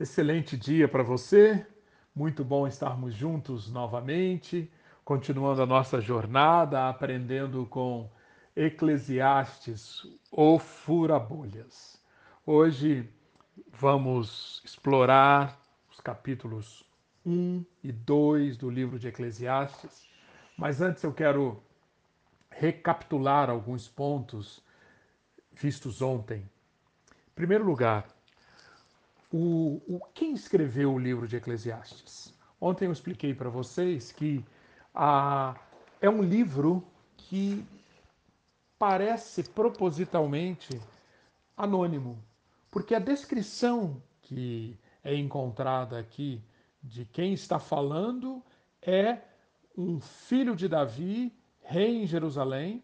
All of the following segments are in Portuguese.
Excelente dia para você. Muito bom estarmos juntos novamente, continuando a nossa jornada, aprendendo com Eclesiastes, o Fura-Bolhas. Hoje vamos explorar os capítulos 1 e 2 do livro de Eclesiastes, mas antes eu quero recapitular alguns pontos vistos ontem. Em primeiro lugar, o, o, quem escreveu o livro de Eclesiastes? Ontem eu expliquei para vocês que ah, é um livro que parece propositalmente anônimo, porque a descrição que é encontrada aqui de quem está falando é um filho de Davi, rei em Jerusalém,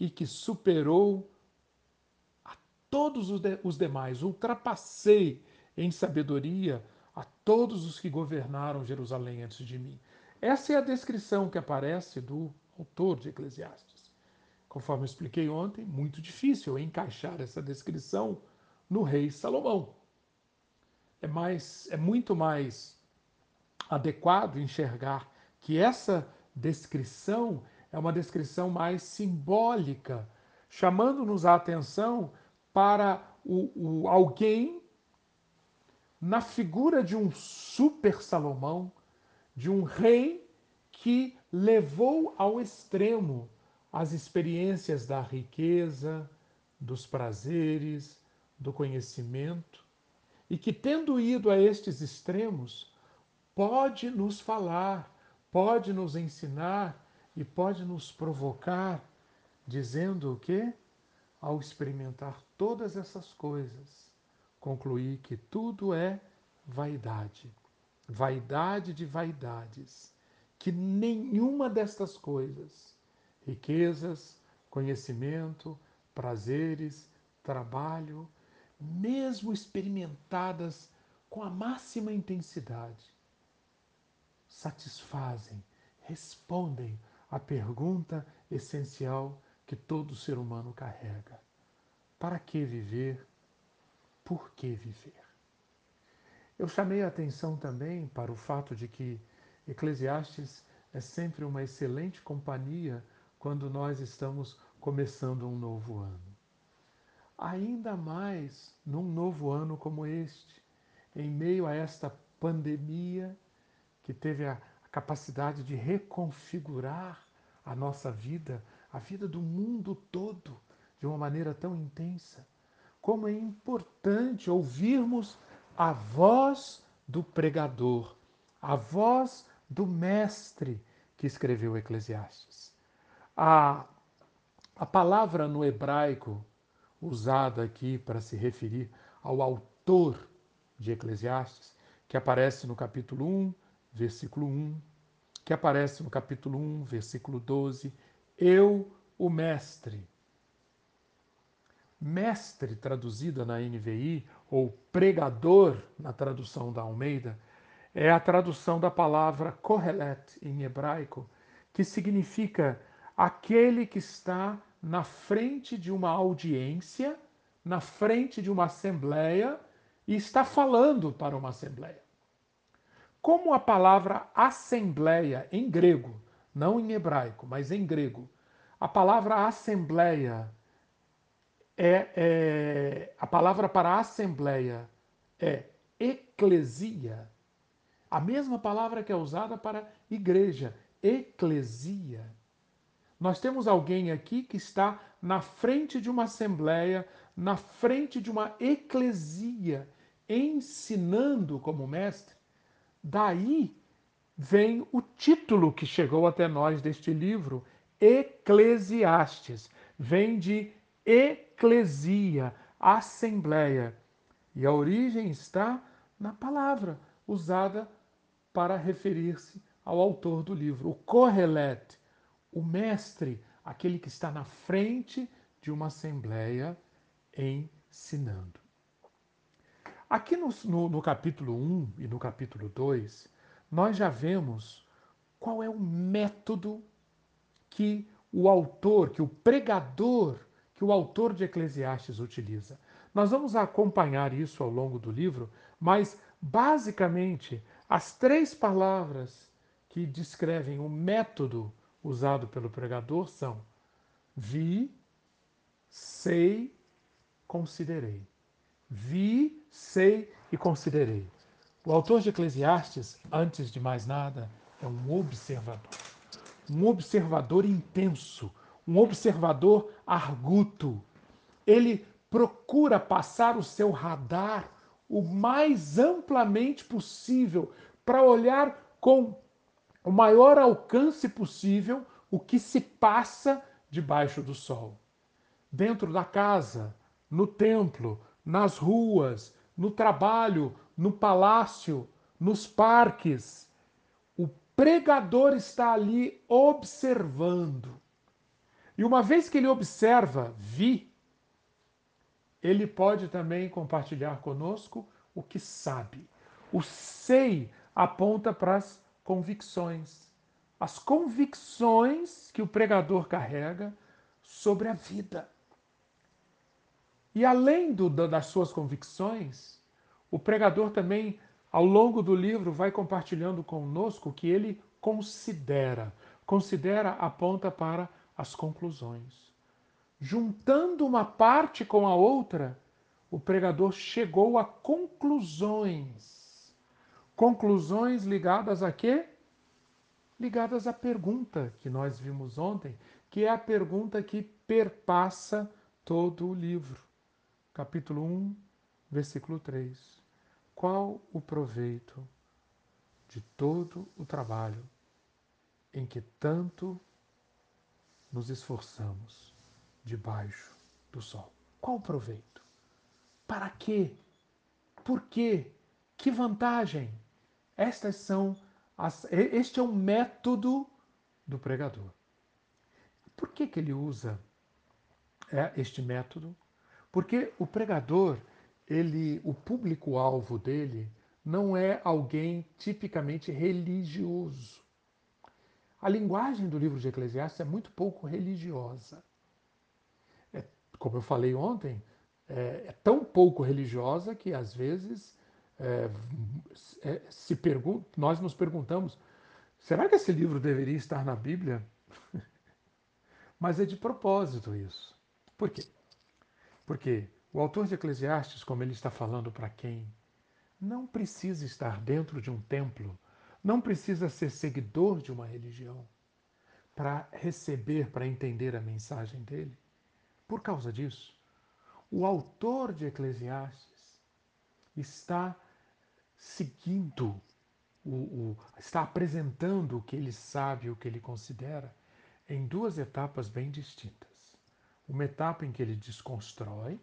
e que superou a todos os demais, ultrapassei em sabedoria a todos os que governaram Jerusalém antes de mim. Essa é a descrição que aparece do autor de Eclesiastes. Conforme eu expliquei ontem, muito difícil encaixar essa descrição no rei Salomão. É, mais, é muito mais adequado enxergar que essa descrição é uma descrição mais simbólica, chamando-nos a atenção para o, o alguém na figura de um super Salomão, de um rei que levou ao extremo as experiências da riqueza, dos prazeres, do conhecimento, e que, tendo ido a estes extremos, pode nos falar, pode nos ensinar e pode nos provocar, dizendo o que? Ao experimentar todas essas coisas, concluí que tudo é vaidade, vaidade de vaidades, que nenhuma destas coisas, riquezas, conhecimento, prazeres, trabalho, mesmo experimentadas com a máxima intensidade, satisfazem, respondem à pergunta essencial que todo ser humano carrega: para que viver? Por que viver? Eu chamei a atenção também para o fato de que Eclesiastes é sempre uma excelente companhia quando nós estamos começando um novo ano. Ainda mais num novo ano como este, em meio a esta pandemia que teve a capacidade de reconfigurar a nossa vida, a vida do mundo todo, de uma maneira tão intensa como é importante ouvirmos a voz do pregador, a voz do mestre que escreveu Eclesiastes. A, a palavra no hebraico usada aqui para se referir ao autor de Eclesiastes, que aparece no capítulo 1, versículo 1, que aparece no capítulo 1, versículo 12, eu, o mestre mestre traduzida na NVI, ou pregador na tradução da Almeida, é a tradução da palavra Kohelet em hebraico, que significa aquele que está na frente de uma audiência, na frente de uma assembleia e está falando para uma assembleia. Como a palavra assembleia em grego, não em hebraico, mas em grego, a palavra assembleia é, é, a palavra para assembleia é eclesia, a mesma palavra que é usada para igreja, eclesia. Nós temos alguém aqui que está na frente de uma assembleia, na frente de uma eclesia, ensinando como mestre. Daí vem o título que chegou até nós deste livro, Eclesiastes. Vem de eclesia, assembleia. E a origem está na palavra usada para referir-se ao autor do livro, o Kohelet, o mestre, aquele que está na frente de uma assembleia ensinando. Aqui no, no, no, capítulo 1 e no capítulo 2, nós já vemos qual é o método que o autor, que o pregador que o autor de Eclesiastes utiliza. Nós vamos acompanhar isso ao longo do livro, mas basicamente as três palavras que descrevem o método usado pelo pregador são vi, sei, considerei. Vi, sei e considerei. O autor de Eclesiastes, antes de mais nada, é um observador. Um observador intenso, um observador arguto. Ele procura passar o seu radar o mais amplamente possível para olhar com o maior alcance possível o que se passa debaixo do sol. Dentro da casa, no templo, nas ruas, no trabalho, no palácio, nos parques. O pregador está ali observando. E uma vez que ele observa, vi, ele pode também compartilhar conosco o que sabe. O sei aponta para as convicções. As convicções que o pregador carrega sobre a vida. E além do, das suas convicções, o pregador também, ao longo do livro, vai compartilhando conosco o que ele considera. Considera aponta para as conclusões. Juntando uma parte com a outra, o pregador chegou a conclusões. Conclusões ligadas a quê? Ligadas à pergunta que nós vimos ontem, que é a pergunta que perpassa todo o livro. Capítulo 1, versículo 3. Qual o proveito de todo o trabalho em que tanto nos esforçamos debaixo do sol? Qual o proveito? Para quê? Por quê? Que vantagem? Estas são as, este é o método do pregador. Por que, que ele usa é, este método? Porque o pregador, ele, o público-alvo dele não é alguém tipicamente religioso. A linguagem do livro de Eclesiastes é muito pouco religiosa. É, como eu falei ontem, é, é, tão pouco religiosa que às vezes é, é se nós nos perguntamos: será que esse livro deveria estar na Bíblia? Mas é de propósito isso. Por quê? Porque o autor de Eclesiastes, como ele está falando para quem não precisa estar dentro de um templo, não precisa ser seguidor de uma religião para receber, para entender a mensagem dele. Por causa disso, o autor de Eclesiastes está seguindo, o, o, está apresentando o que ele sabe, o que ele considera, em duas etapas bem distintas. Uma etapa em que ele desconstrói,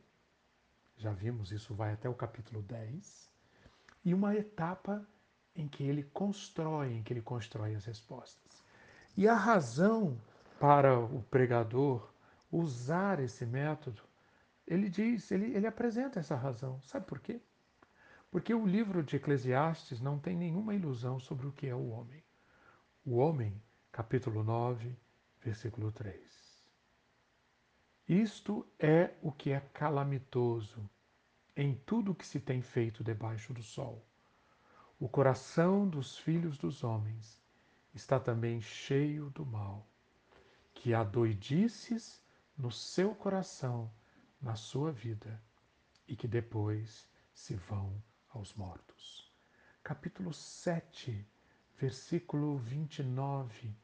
já vimos isso vai até o capítulo 10, e uma etapa em que ele constrói, em que ele constrói as respostas. E a razão para o pregador usar esse método, ele diz, ele, ele apresenta essa razão. Sabe por quê? Porque o livro de Eclesiastes não tem nenhuma ilusão sobre o que é o homem. O homem, capítulo 9, versículo 3. Isto é o que é calamitoso em tudo o que se tem feito debaixo do sol. O coração dos filhos dos homens está também cheio do mal, que há doidices no seu coração, na sua vida, e que depois se vão aos mortos. Capítulo 7, versículo 29.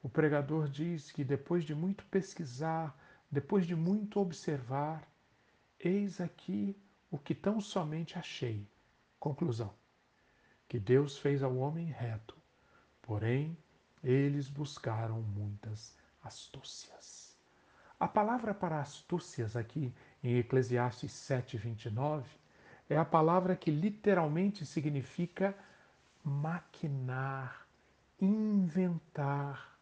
O pregador diz que depois de muito pesquisar, depois de muito observar, eis aqui o que tão somente achei. Conclusão: que Deus fez ao homem reto, porém eles buscaram muitas astúcias. A palavra para astúcias aqui em Eclesiastes 7:29 é a palavra que literalmente significa maquinar, inventar,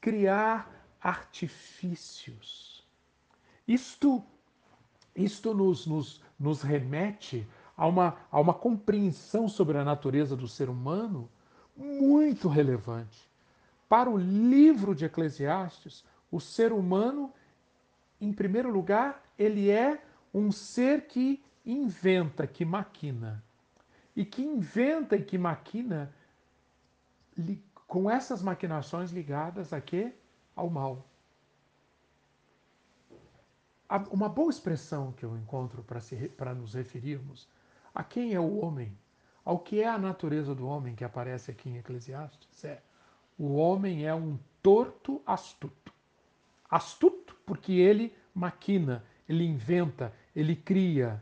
criar artifícios. Isto, isto nos, nos, nos remete a uma, a uma compreensão sobre a natureza do ser humano muito relevante. Para o livro de Eclesiastes, o ser humano, em primeiro lugar, ele é um ser que inventa, que maquina. E que inventa e que maquina com essas maquinações ligadas a quê? Ao mal. Uma boa expressão que eu encontro para nos referirmos a quem é o homem, ao que é a natureza do homem que aparece aqui em Eclesiastes, é o homem é um torto astuto. Astuto porque ele maquina, ele inventa, ele cria.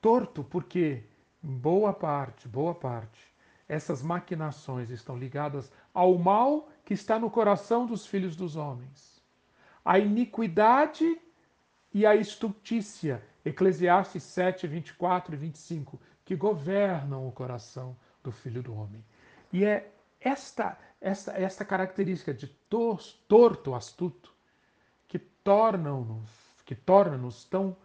Torto porque, boa parte, boa parte, essas maquinações estão ligadas ao mal que está no coração dos filhos dos homens. A iniquidade e a estultícia, Eclesiastes 7, 24 e 25, que governam o coração do filho do homem. E é esta, esta, esta característica de tor torto, astuto, que tornam-nos que torna-nos tão,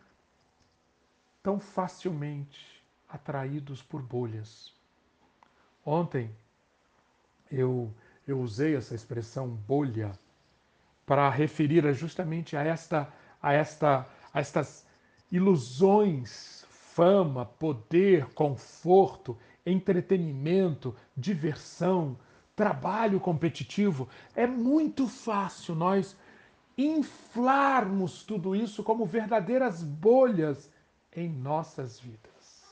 tão facilmente atraídos por bolhas. Ontem eu, eu usei essa expressão bolha para referir justamente a esta a esta a estas ilusões, fama, poder, conforto, entretenimento, diversão, trabalho competitivo. É muito fácil nós inflarmos tudo isso como verdadeiras bolhas em nossas vidas.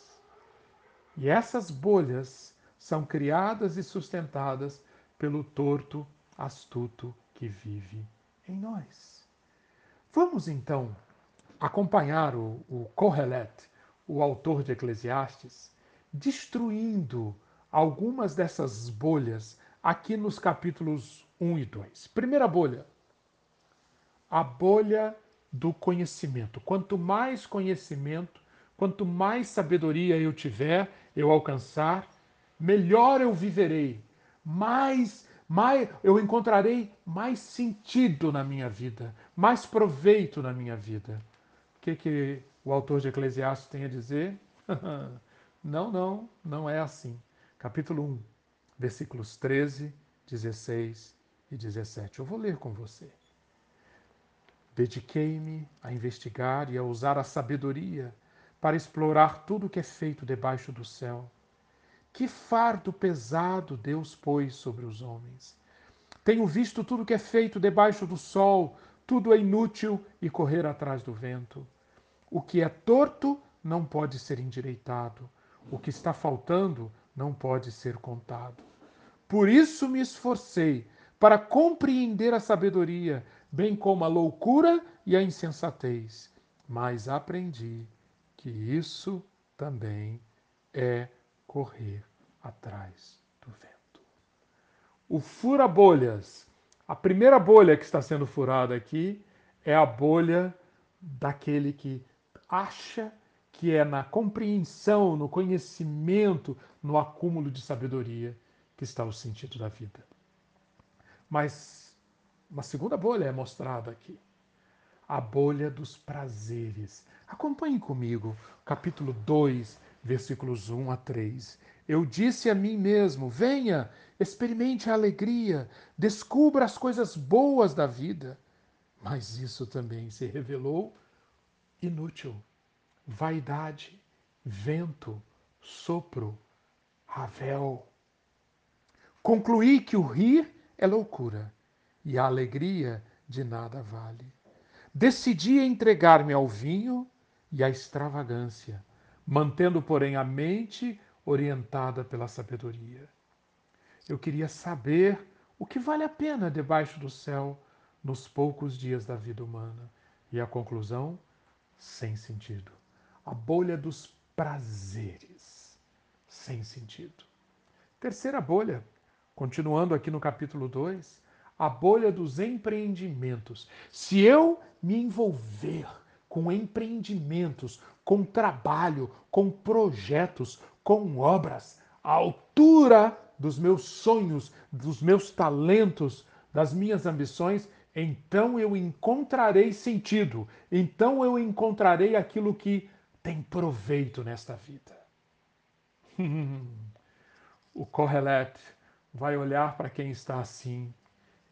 E essas bolhas são criadas e sustentadas pelo torto astuto que vive em nós. Vamos então acompanhar o, o Kohelet, o autor de Eclesiastes, destruindo algumas dessas bolhas aqui nos capítulos 1 e 2. Primeira bolha, a bolha do conhecimento. Quanto mais conhecimento, quanto mais sabedoria eu tiver, eu alcançar, melhor eu viverei, mais, mais eu encontrarei mais sentido na minha vida, mais proveito na minha vida. O que, que o autor de Eclesiastes tem a dizer? não, não, não é assim. Capítulo 1, versículos 13, 16 e 17. Eu vou ler com você. Dediquei-me a investigar e a usar a sabedoria para explorar tudo o que é feito debaixo do céu que fardo pesado Deus pôs sobre os homens. Tenho visto tudo que é feito debaixo do sol, tudo é inútil e correr atrás do vento. O que é torto não pode ser endireitado, o que está faltando não pode ser contado. Por isso me esforcei para compreender a sabedoria, bem como a loucura e a insensatez. Mas aprendi que isso também é correr atrás do vento. O fura-bolhas. A primeira bolha que está sendo furada aqui é a bolha daquele que acha que é na compreensão, no conhecimento, no acúmulo de sabedoria que está o sentido da vida. Mas uma segunda bolha é mostrada aqui. A bolha dos prazeres. Acompanhe comigo, capítulo 2, versículos 1 a 3. Eu disse a mim mesmo: venha, experimente a alegria, descubra as coisas boas da vida. Mas isso também se revelou inútil. Vaidade, vento, sopro, ravel. Concluí que o rir é loucura e a alegria de nada vale. Decidi entregar-me ao vinho e à extravagância mantendo, porém, a mente orientada pela sabedoria. Eu queria saber o que vale a pena debaixo do céu nos poucos dias da vida humana. E a conclusão? Sem sentido. A bolha dos prazeres. Sem sentido. Terceira bolha, continuando aqui no capítulo 2, a bolha dos empreendimentos. Se eu me envolver com empreendimentos, com trabalho, com projetos, com obras, à altura dos meus sonhos, dos meus talentos, das minhas ambições, então eu encontrarei sentido, então eu encontrarei aquilo que tem proveito nesta vida. o Correlet vai olhar para quem está assim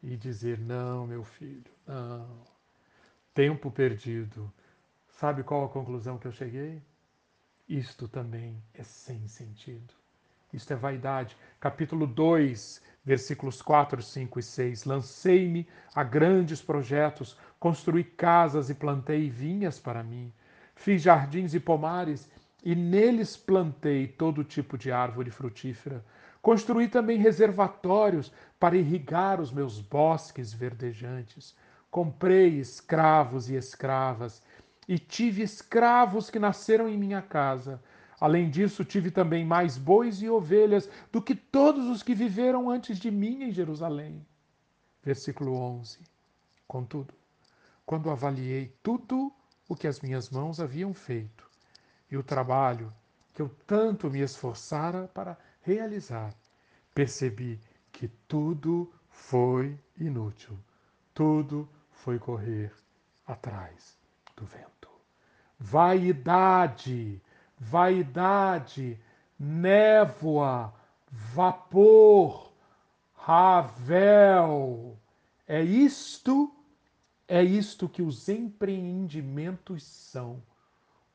e dizer: Não, meu filho, não. Tempo perdido, Sabe qual a conclusão que eu cheguei? Isto também é sem sentido. Isto é vaidade. Capítulo 2, versículos 4, 5 e 6. Lancei-me a grandes projetos, construí casas e plantei vinhas para mim. Fiz jardins e pomares e neles plantei todo tipo de árvore frutífera. Construí também reservatórios para irrigar os meus bosques verdejantes. Comprei escravos e escravas e tive escravos que nasceram em minha casa. Além disso, tive também mais bois e ovelhas do que todos os que viveram antes de mim em Jerusalém. Versículo 11. Contudo, quando avaliei tudo o que as minhas mãos haviam feito e o trabalho que eu tanto me esforçara para realizar, percebi que tudo foi inútil, tudo foi correr atrás do vento. Vaidade, vaidade, névoa, vapor, ravel. É isto, é isto que os empreendimentos são,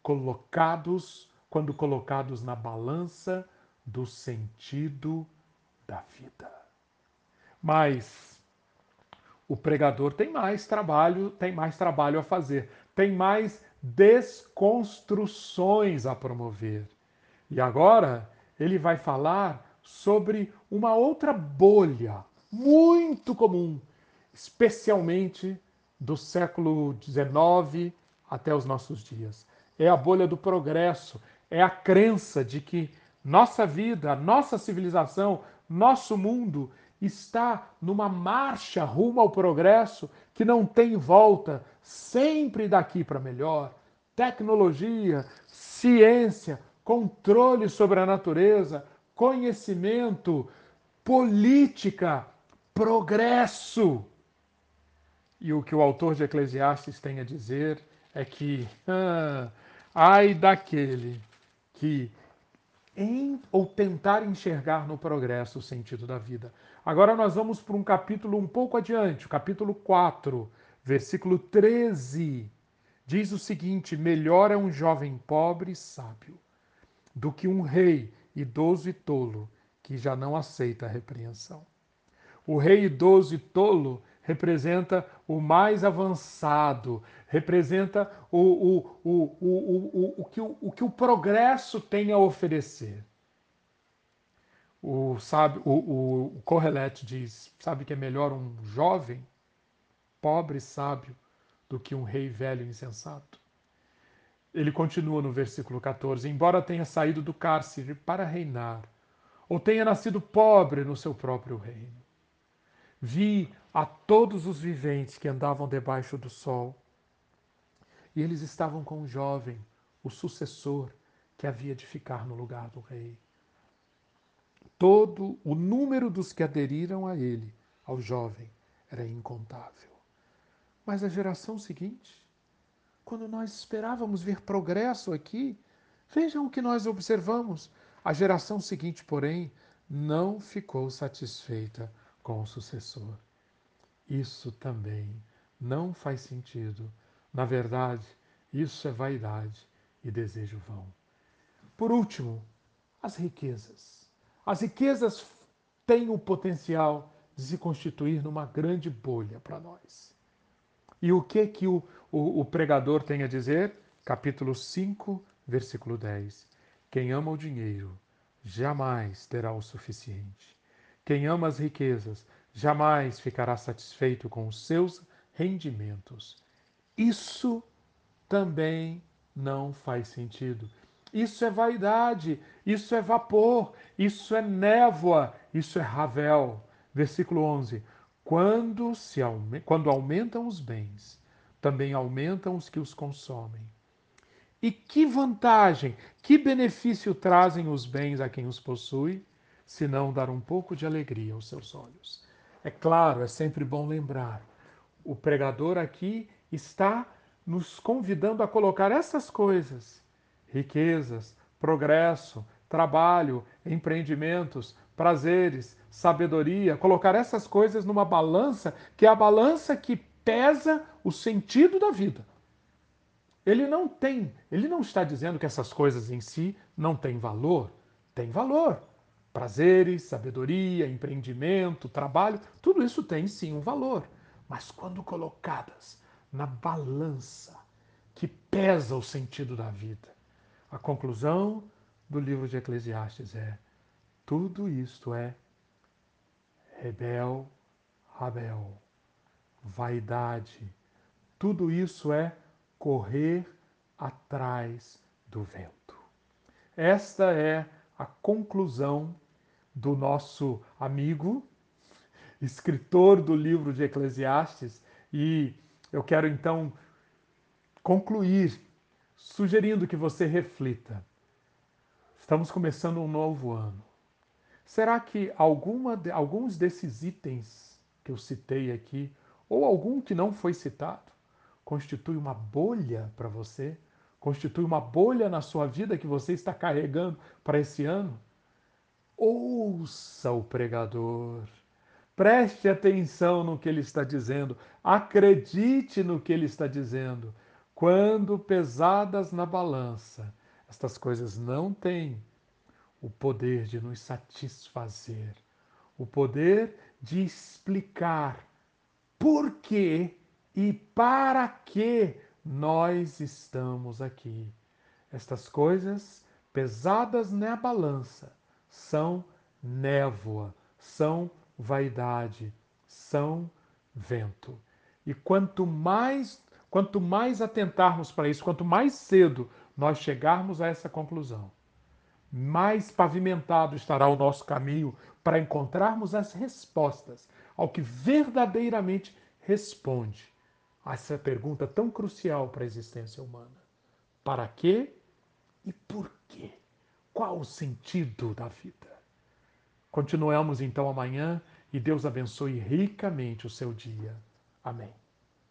colocados, quando colocados na balança do sentido da vida. Mas o pregador tem mais trabalho, tem mais trabalho a fazer, tem mais desconstruções a promover. E agora ele vai falar sobre uma outra bolha muito comum, especialmente do século XIX até os nossos dias. É a bolha do progresso, é a crença de que nossa vida, nossa civilização, nosso mundo está numa marcha rumo ao progresso que não tem volta, sempre daqui para melhor. Tecnologia, ciência, controle sobre a natureza, conhecimento, política, progresso. E o que o autor de Eclesiastes tem a dizer é que, ah, ai daquele que em ou tentar enxergar no progresso o sentido da vida. Agora nós vamos para um capítulo um pouco adiante, o capítulo 4, versículo 13. Diz o seguinte: Melhor é um jovem pobre e sábio do que um rei idoso e tolo que já não aceita a repreensão. O rei idoso e tolo representa o mais avançado, representa o, o, o, o, o, que, o, o que o progresso tem a oferecer. O, sabe, o, o Correlete diz: sabe que é melhor um jovem, pobre sábio do que um rei velho e insensato? Ele continua no versículo 14: Embora tenha saído do cárcere para reinar, ou tenha nascido pobre no seu próprio reino, vi a todos os viventes que andavam debaixo do sol. E eles estavam com o jovem, o sucessor, que havia de ficar no lugar do rei. Todo o número dos que aderiram a ele, ao jovem, era incontável. Mas a geração seguinte, quando nós esperávamos ver progresso aqui, vejam o que nós observamos. A geração seguinte, porém, não ficou satisfeita com o sucessor. Isso também não faz sentido. Na verdade, isso é vaidade e desejo vão. Por último, as riquezas. As riquezas têm o potencial de se constituir numa grande bolha para nós. E o que que o, o, o, pregador tem a dizer? Capítulo 5, versículo 10. Quem ama o dinheiro jamais terá o suficiente. Quem ama as riquezas jamais ficará satisfeito com os seus rendimentos. Isso também não faz sentido. Isso é vaidade, isso é vapor, isso é névoa, isso é ravel. Versículo 11: quando, se, quando aumentam os bens, também aumentam os que os consomem. E que vantagem, que benefício trazem os bens a quem os possui, se não dar um pouco de alegria aos seus olhos? É claro, é sempre bom lembrar. O pregador aqui está nos convidando a colocar essas coisas: riquezas, progresso, trabalho, empreendimentos, prazeres, sabedoria, colocar essas coisas numa balança que é a balança que pesa o sentido da vida. Ele não tem, ele não está dizendo que essas coisas em si não têm valor. Tem valor. Prazeres, sabedoria, empreendimento, trabalho, tudo isso tem sim um valor. Mas quando colocadas na balança que pesa o sentido da vida, a conclusão do livro de Eclesiastes é: tudo isto é rebel, rabel, vaidade, tudo isso é correr atrás do vento. Esta é a conclusão do nosso amigo, escritor do livro de Eclesiastes, e eu quero então concluir sugerindo que você reflita. Estamos começando um novo ano. Será que alguma de, alguns desses itens que eu citei aqui, ou algum que não foi citado, constitui uma bolha para você? Constitui uma bolha na sua vida que você está carregando para esse ano? Ouça o pregador. Preste atenção no que ele está dizendo. Acredite no que ele está dizendo. Quando pesadas na balança, estas coisas não têm o poder de nos satisfazer, o poder de explicar por que e para que nós estamos aqui. Estas coisas pesadas na balança são névoa, são vaidade, são vento. E quanto mais, quanto mais atentarmos para isso, quanto mais cedo nós chegarmos a essa conclusão, mais pavimentado estará o nosso caminho para encontrarmos as respostas ao que verdadeiramente responde a essa pergunta tão crucial para a existência humana: para quê e por quê? Qual o sentido da vida? Continuamos então amanhã e Deus abençoe ricamente o seu dia. Amém.